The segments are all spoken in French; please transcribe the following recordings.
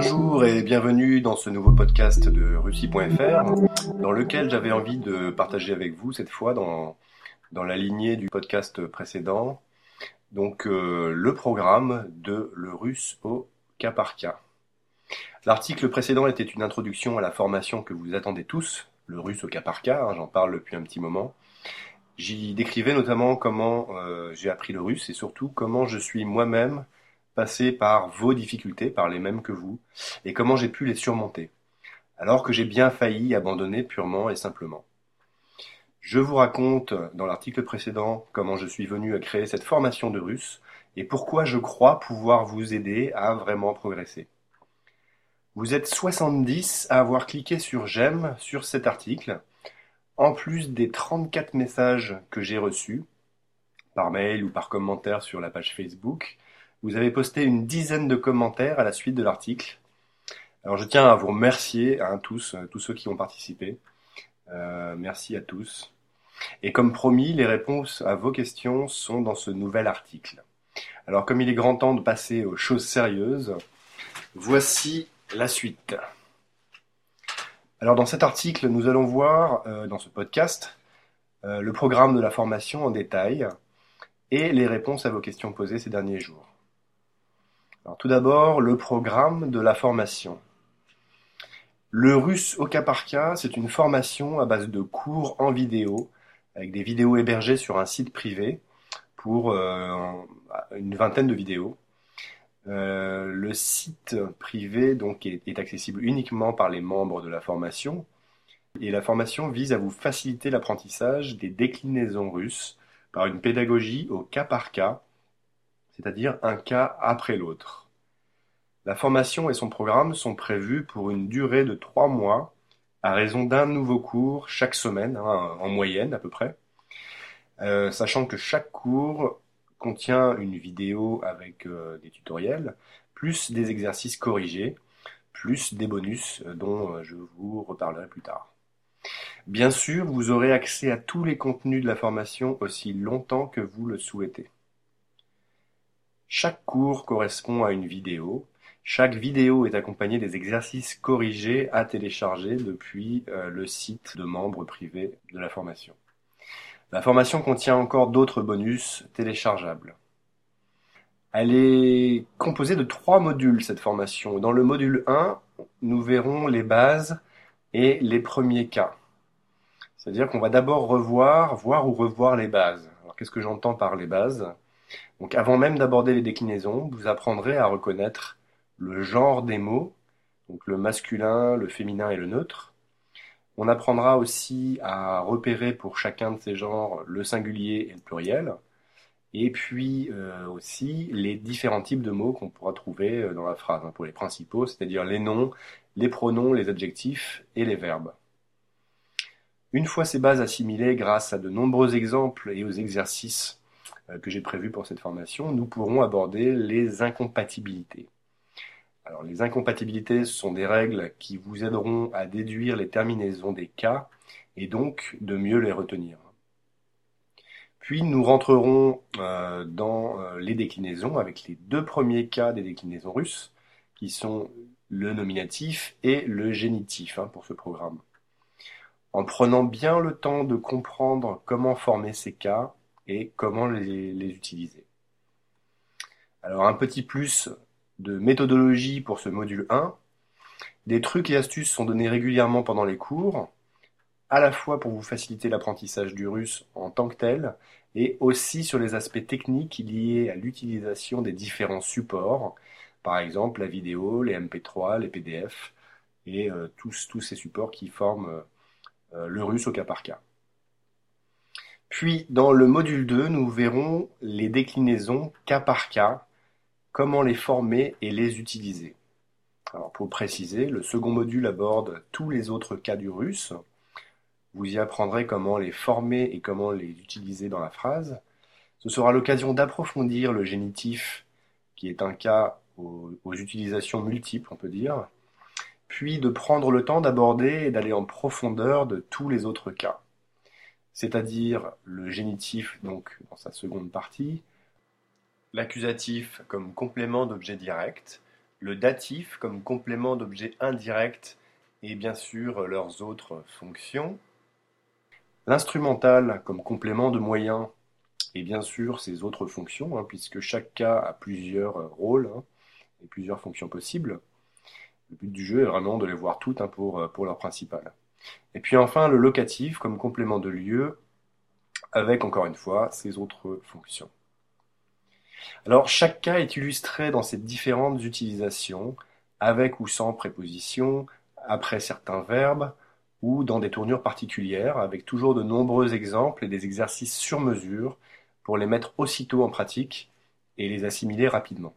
Bonjour et bienvenue dans ce nouveau podcast de Russie.fr dans lequel j'avais envie de partager avec vous cette fois dans, la lignée du podcast précédent donc euh, le programme de le russe au cas par cas. L'article précédent était une introduction à la formation que vous attendez tous, le russe au cas par cas, hein, j'en parle depuis un petit moment. J'y décrivais notamment comment euh, j'ai appris le russe et surtout comment je suis moi-même passé par vos difficultés, par les mêmes que vous, et comment j'ai pu les surmonter, alors que j'ai bien failli abandonner purement et simplement. Je vous raconte dans l'article précédent comment je suis venu à créer cette formation de russe et pourquoi je crois pouvoir vous aider à vraiment progresser. Vous êtes 70 à avoir cliqué sur j'aime sur cet article, en plus des 34 messages que j'ai reçus, par mail ou par commentaire sur la page Facebook, vous avez posté une dizaine de commentaires à la suite de l'article. Alors je tiens à vous remercier à tous, euh, tous ceux qui ont participé. Euh, merci à tous. Et comme promis, les réponses à vos questions sont dans ce nouvel article. Alors comme il est grand temps de passer aux choses sérieuses, voici la suite. Alors dans cet article, nous allons voir, euh, dans ce podcast, le programme de la formation en détail et les réponses à vos questions posées ces derniers jours tout d'abord, le programme de la formation. Le russe au cas par cas, c'est une formation à base de cours en vidéo, avec des vidéos hébergées sur un site privé pour euh, une vingtaine de vidéos. Euh, le site privé est, accessible uniquement par les membres de la formation et la formation vise à vous faciliter l'apprentissage des déclinaisons russes par une pédagogie au cas par cas c'est-à-dire un cas après l'autre. La formation et son programme sont prévus pour une durée de trois mois, à raison d'un nouveau cours chaque semaine, hein, en moyenne à peu près, euh, sachant que chaque cours contient une vidéo avec euh, des tutoriels, plus des exercices corrigés, plus des bonus euh, dont je vous reparlerai plus tard. Bien sûr, vous aurez accès à tous les contenus de la formation aussi longtemps que vous le souhaitez. Chaque cours correspond à une vidéo. Chaque vidéo est accompagnée des exercices corrigés à télécharger depuis euh, le site de membres privés de la formation. La formation contient encore d'autres bonus téléchargeables. Elle est composée de trois modules, cette formation. Dans le module 1, nous verrons les bases et les premiers cas. C'est-à-dire qu'on va d'abord revoir, voir ou revoir les bases. Alors qu'est-ce que j'entends par les bases? Donc avant même d'aborder les déclinaisons, vous apprendrez à reconnaître le genre des mots, donc le masculin, le féminin et le neutre. On apprendra aussi à repérer pour chacun de ces genres le singulier et le pluriel, et puis euh, aussi les différents types de mots qu'on pourra trouver euh, dans la phrase, hein, pour les principaux, c'est-à-dire les noms, les pronoms, les adjectifs et les verbes. Une fois ces bases assimilées grâce à de nombreux exemples et aux exercices que j'ai prévu pour cette formation, nous pourrons aborder les incompatibilités. Alors, les incompatibilités sont des règles qui vous aideront à déduire les terminaisons des cas et donc de mieux les retenir. Puis nous rentrerons euh, dans euh, les déclinaisons avec les deux premiers cas des déclinaisons russes, qui sont le nominatif et le génitif hein, pour ce programme. En prenant bien le temps de comprendre comment former ces cas, et comment les, utiliser. Alors un petit plus de méthodologie pour ce module 1. Des trucs et astuces sont donnés régulièrement pendant les cours, à la fois pour vous faciliter l'apprentissage du russe en tant que tel, et aussi sur les aspects techniques liés à l'utilisation des différents supports, par exemple la vidéo, les MP3, les PDF, et euh, tous, ces supports qui forment euh, le russe au cas par cas. Puis dans le module 2, nous verrons les déclinaisons cas par cas, comment les former et les utiliser. Alors pour préciser, le second module aborde tous les autres cas du russe. Vous y apprendrez comment les former et comment les utiliser dans la phrase. Ce sera l'occasion d'approfondir le génitif, qui est un cas aux, aux, utilisations multiples, on peut dire, puis de prendre le temps d'aborder et d'aller en profondeur de tous les autres cas c'est-à-dire le génitif donc dans sa seconde partie, l'accusatif comme complément d'objet direct, le datif comme complément d'objet indirect et bien sûr leurs autres fonctions, l'instrumental comme complément de moyen et bien sûr ses autres fonctions, hein, puisque chaque cas a plusieurs rôles hein, et plusieurs fonctions possibles. Le but du jeu est vraiment de les voir toutes hein, pour, pour leur principal. Et puis enfin le locatif comme complément de lieu avec encore une fois ses autres fonctions. Alors chaque cas est illustré dans ses différentes utilisations, avec ou sans préposition, après certains verbes, ou dans des tournures particulières, avec toujours de nombreux exemples et des exercices sur mesure pour les mettre aussitôt en pratique et les assimiler rapidement.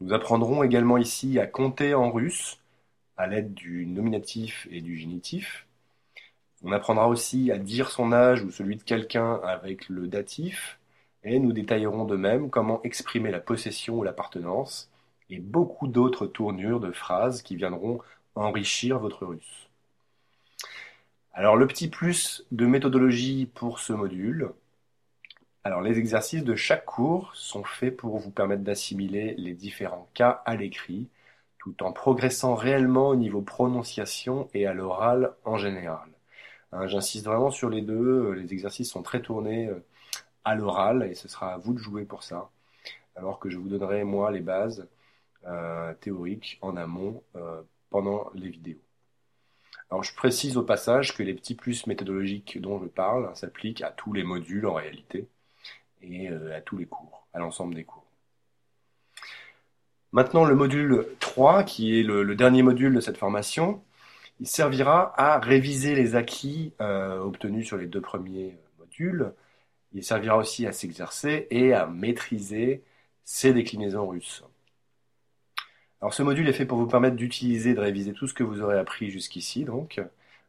Nous apprendrons également ici à compter en russe à l'aide du nominatif et du génitif. On apprendra aussi à dire son âge ou celui de quelqu'un avec le datif, et nous détaillerons de même comment exprimer la possession ou l'appartenance, et beaucoup d'autres tournures de phrases qui viendront enrichir votre russe. Alors le petit plus de méthodologie pour ce module. Alors les exercices de chaque cours sont faits pour vous permettre d'assimiler les différents cas à l'écrit, tout en progressant réellement au niveau prononciation et à l'oral en général. Hein, j'insiste vraiment sur les deux, les exercices sont très tournés euh, à l'oral et ce sera à vous de jouer pour ça. Alors que je vous donnerai moi les bases euh, théoriques en amont euh, pendant les vidéos. Alors je précise au passage que les petits plus méthodologiques dont je parle s'appliquent à tous les modules en réalité et euh, à tous les cours, à l'ensemble des cours. Maintenant le module 3 qui est le, dernier module de cette formation, il servira à réviser les acquis obtenus sur les deux premiers modules il servira aussi à s'exercer et à maîtriser ses déclinaisons russes. Alors ce module est fait pour vous permettre d'utiliser, de réviser tout ce que vous aurez appris jusqu'ici. Donc,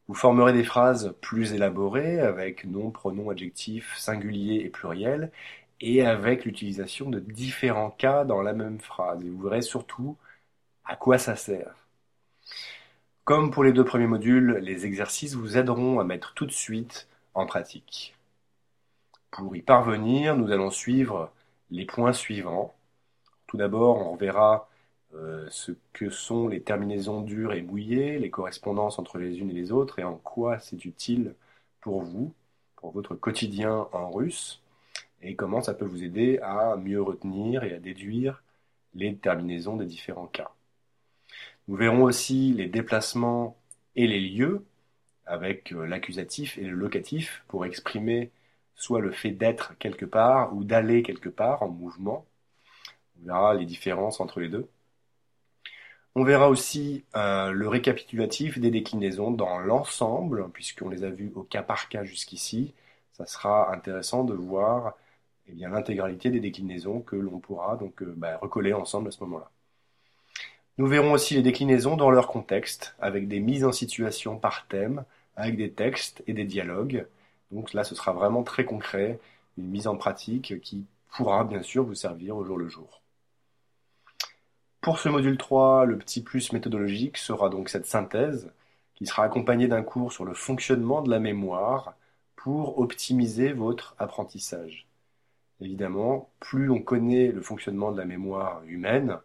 vous formerez des phrases plus élaborées avec nom, pronom, adjectif, singulier et pluriel, et avec l'utilisation de différents cas dans la même phrase. Et vous verrez surtout à quoi ça sert. Comme pour les deux premiers modules, les exercices vous aideront à mettre tout de suite en pratique. Pour y parvenir, nous allons suivre les points suivants. Tout d'abord, on verra euh, ce que sont les terminaisons dures et mouillées, les correspondances entre les unes et les autres, et en quoi c'est utile pour vous, pour votre quotidien en russe, et comment ça peut vous aider à mieux retenir et à déduire les terminaisons des différents cas. Nous verrons aussi les déplacements et les lieux, avec euh, l'accusatif et le locatif, pour exprimer soit le fait d'être quelque part ou d'aller quelque part en mouvement. On verra les différences entre les deux. On verra aussi euh, le récapitulatif des déclinaisons dans l'ensemble, puisqu'on les a vues au cas par cas jusqu'ici. Ça sera intéressant de voir eh bien, l'intégralité des déclinaisons que l'on pourra donc euh, bah, recoller ensemble à ce moment-là. Nous verrons aussi les déclinaisons dans leur contexte, avec des mises en situation par thème, avec des textes et des dialogues, donc là, ce sera vraiment très concret, une mise en pratique qui pourra bien sûr vous servir au jour le jour. Pour ce module 3, le petit plus méthodologique sera donc cette synthèse qui sera accompagnée d'un cours sur le fonctionnement de la mémoire pour optimiser votre apprentissage. Évidemment, plus on connaît le fonctionnement de la mémoire humaine,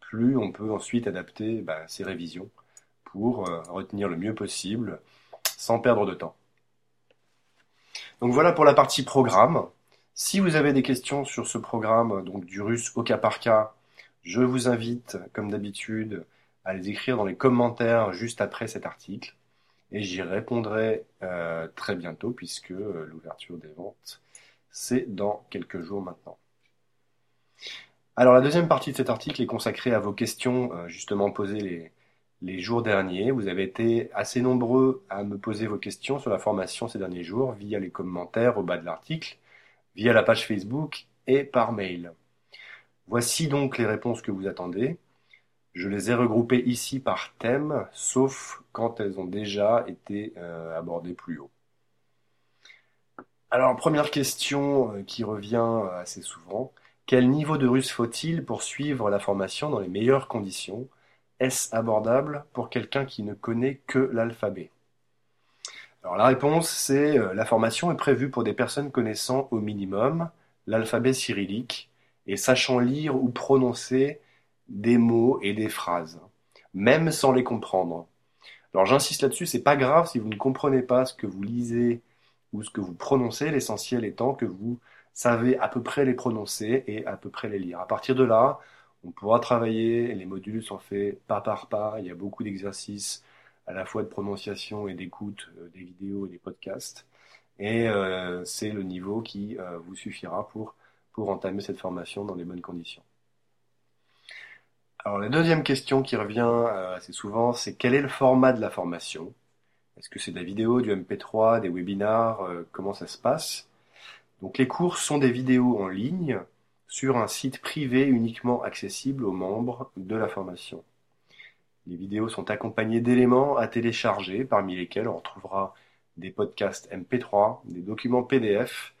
plus on peut ensuite adapter ben, ses révisions pour euh, retenir le mieux possible sans perdre de temps. Donc voilà pour la partie programme. Si vous avez des questions sur ce programme, donc du russe au cas par cas, je vous invite, comme d'habitude, à les écrire dans les commentaires juste après cet article. Et j'y répondrai euh, très bientôt puisque euh, l'ouverture des ventes, c'est dans quelques jours maintenant. Alors la deuxième partie de cet article est consacrée à vos questions euh, justement posées les, jours derniers. Vous avez été assez nombreux à me poser vos questions sur la formation ces derniers jours via les commentaires au bas de l'article, via la page Facebook et par mail. Voici donc les réponses que vous attendez. Je les ai regroupées ici par thème, sauf quand elles ont déjà été euh, abordées plus haut. Alors, première question euh, qui revient assez souvent. Quel niveau de russe faut-il pour suivre la formation dans les meilleures conditions? Est-ce abordable pour quelqu'un qui ne connaît que l'alphabet? Alors la réponse c'est euh, la formation est prévue pour des personnes connaissant au minimum l'alphabet cyrillique et sachant lire ou prononcer des mots et des phrases, même sans les comprendre. Alors j'insiste là-dessus, c'est pas grave si vous ne comprenez pas ce que vous lisez ou ce que vous prononcez, l'essentiel étant que vous savez à peu près les prononcer et à peu près les lire. À partir de là, on pourra travailler, les modules sont faits pas par pas, il y a beaucoup d'exercices à la fois de prononciation et d'écoute euh, des vidéos et des podcasts. Et euh, c'est le niveau qui euh, vous suffira pour, pour entamer cette formation dans les bonnes conditions. Alors la deuxième question qui revient assez souvent, c'est quel est le format de la formation? Est-ce que c'est de la vidéo, du MP3, des webinars Comment ça se passe? Donc les cours sont des vidéos en ligne sur un site privé uniquement accessible aux membres de la formation. Les vidéos sont accompagnées d'éléments à télécharger, parmi lesquels on retrouvera des podcasts MP3, des documents PDF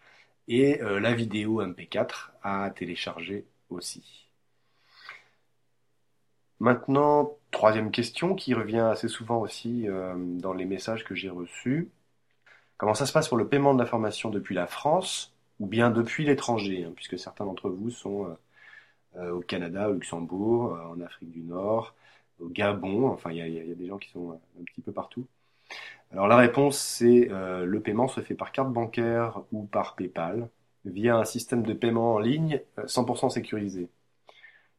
et euh, la vidéo MP4 à télécharger aussi. Maintenant, troisième question qui revient assez souvent aussi euh, dans les messages que j'ai reçus. Comment ça se passe pour le paiement de la formation depuis la France ou bien depuis l'étranger, hein, puisque certains d'entre vous sont euh, au Canada, au Luxembourg, en Afrique du Nord, au Gabon, enfin il y a, des gens qui sont un petit peu partout. Alors la réponse c'est euh, le paiement se fait par carte bancaire ou par PayPal via un système de paiement en ligne 100% euh, sécurisé.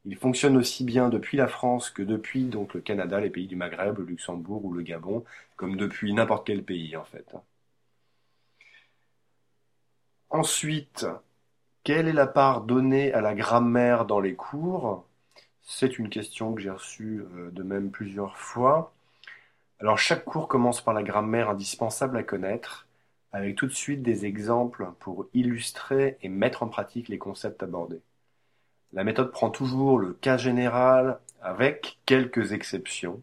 Il fonctionne aussi bien depuis la France que depuis le Canada, les pays du Maghreb, le Luxembourg ou le Gabon, comme depuis n'importe quel pays en fait. Ensuite, quelle est la part donnée à la grammaire dans les cours? C'est une question que j'ai reçue euh, de même plusieurs fois. Alors chaque cours commence par la grammaire indispensable à connaître, avec tout de suite des exemples pour illustrer et mettre en pratique les concepts abordés. La méthode prend toujours le cas général avec quelques exceptions,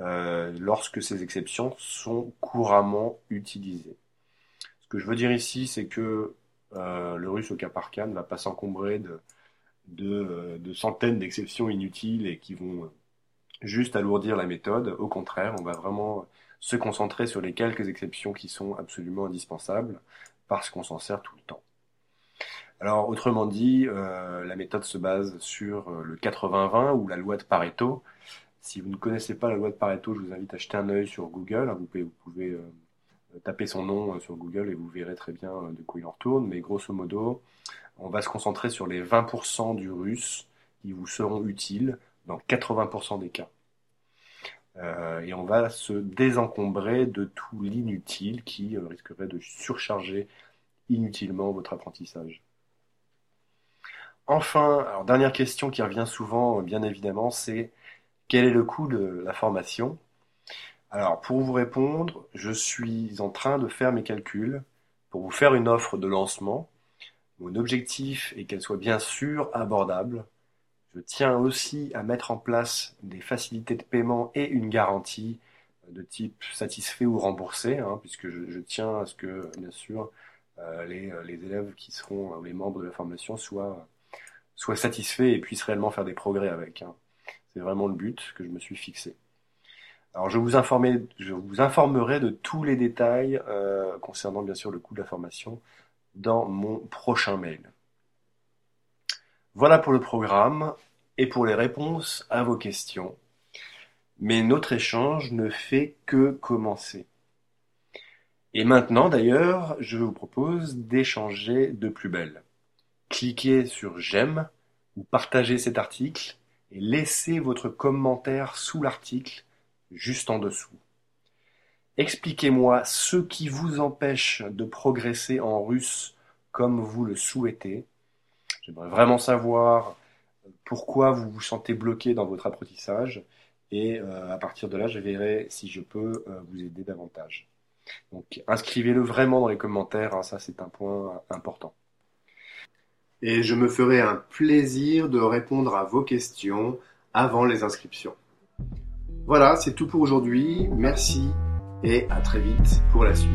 euh, lorsque ces exceptions sont couramment utilisées. Ce que je veux dire ici, c'est que euh, le russe au cas par cas ne va pas s'encombrer de euh, de, centaines d'exceptions inutiles et qui vont juste alourdir la méthode. Au contraire, on va vraiment se concentrer sur les quelques exceptions qui sont absolument indispensables parce qu'on s'en sert tout le temps. Alors, autrement dit, euh, la méthode se base sur le 80-20 ou la loi de Pareto. Si vous ne connaissez pas la loi de Pareto, je vous invite à jeter un œil sur Google. Vous pouvez, vous pouvez taper son nom sur Google et vous verrez très bien de quoi il en retourne. Mais grosso modo, on va se concentrer sur les 20% du russe qui vous seront utiles dans 80% des cas. Euh, et on va se désencombrer de tout l'inutile qui euh, risquerait de surcharger inutilement votre apprentissage. Enfin, alors dernière question qui revient souvent, bien évidemment, c'est quel est le coût de la formation? Alors, pour vous répondre, je suis en train de faire mes calculs pour vous faire une offre de lancement mon objectif est qu'elle soit bien sûr abordable. Je tiens aussi à mettre en place des facilités de paiement et une garantie de type satisfait ou remboursé, hein, puisque je, tiens à ce que, bien sûr, euh, les, élèves qui seront les membres de la formation soient, soient satisfaits et puissent réellement faire des progrès avec. Hein. C'est vraiment le but que je me suis fixé. Alors je vous, je vous informerai de tous les détails euh, concernant bien sûr le coût de la formation dans mon prochain mail. Voilà pour le programme et pour les réponses à vos questions. Mais notre échange ne fait que commencer. Et maintenant d'ailleurs, je vous propose d'échanger de plus belle. Cliquez sur j'aime ou partagez cet article et laissez votre commentaire sous l'article juste en dessous. Expliquez-moi ce qui vous empêche de progresser en russe comme vous le souhaitez. J'aimerais vraiment savoir pourquoi vous vous sentez bloqué dans votre apprentissage et euh, à partir de là, je verrai si je peux euh, vous aider davantage. Donc inscrivez-le vraiment dans les commentaires, hein, ça c'est un point important. Et je me ferai un plaisir de répondre à vos questions avant les inscriptions. Voilà, c'est tout pour aujourd'hui. Merci et à très vite pour la suite.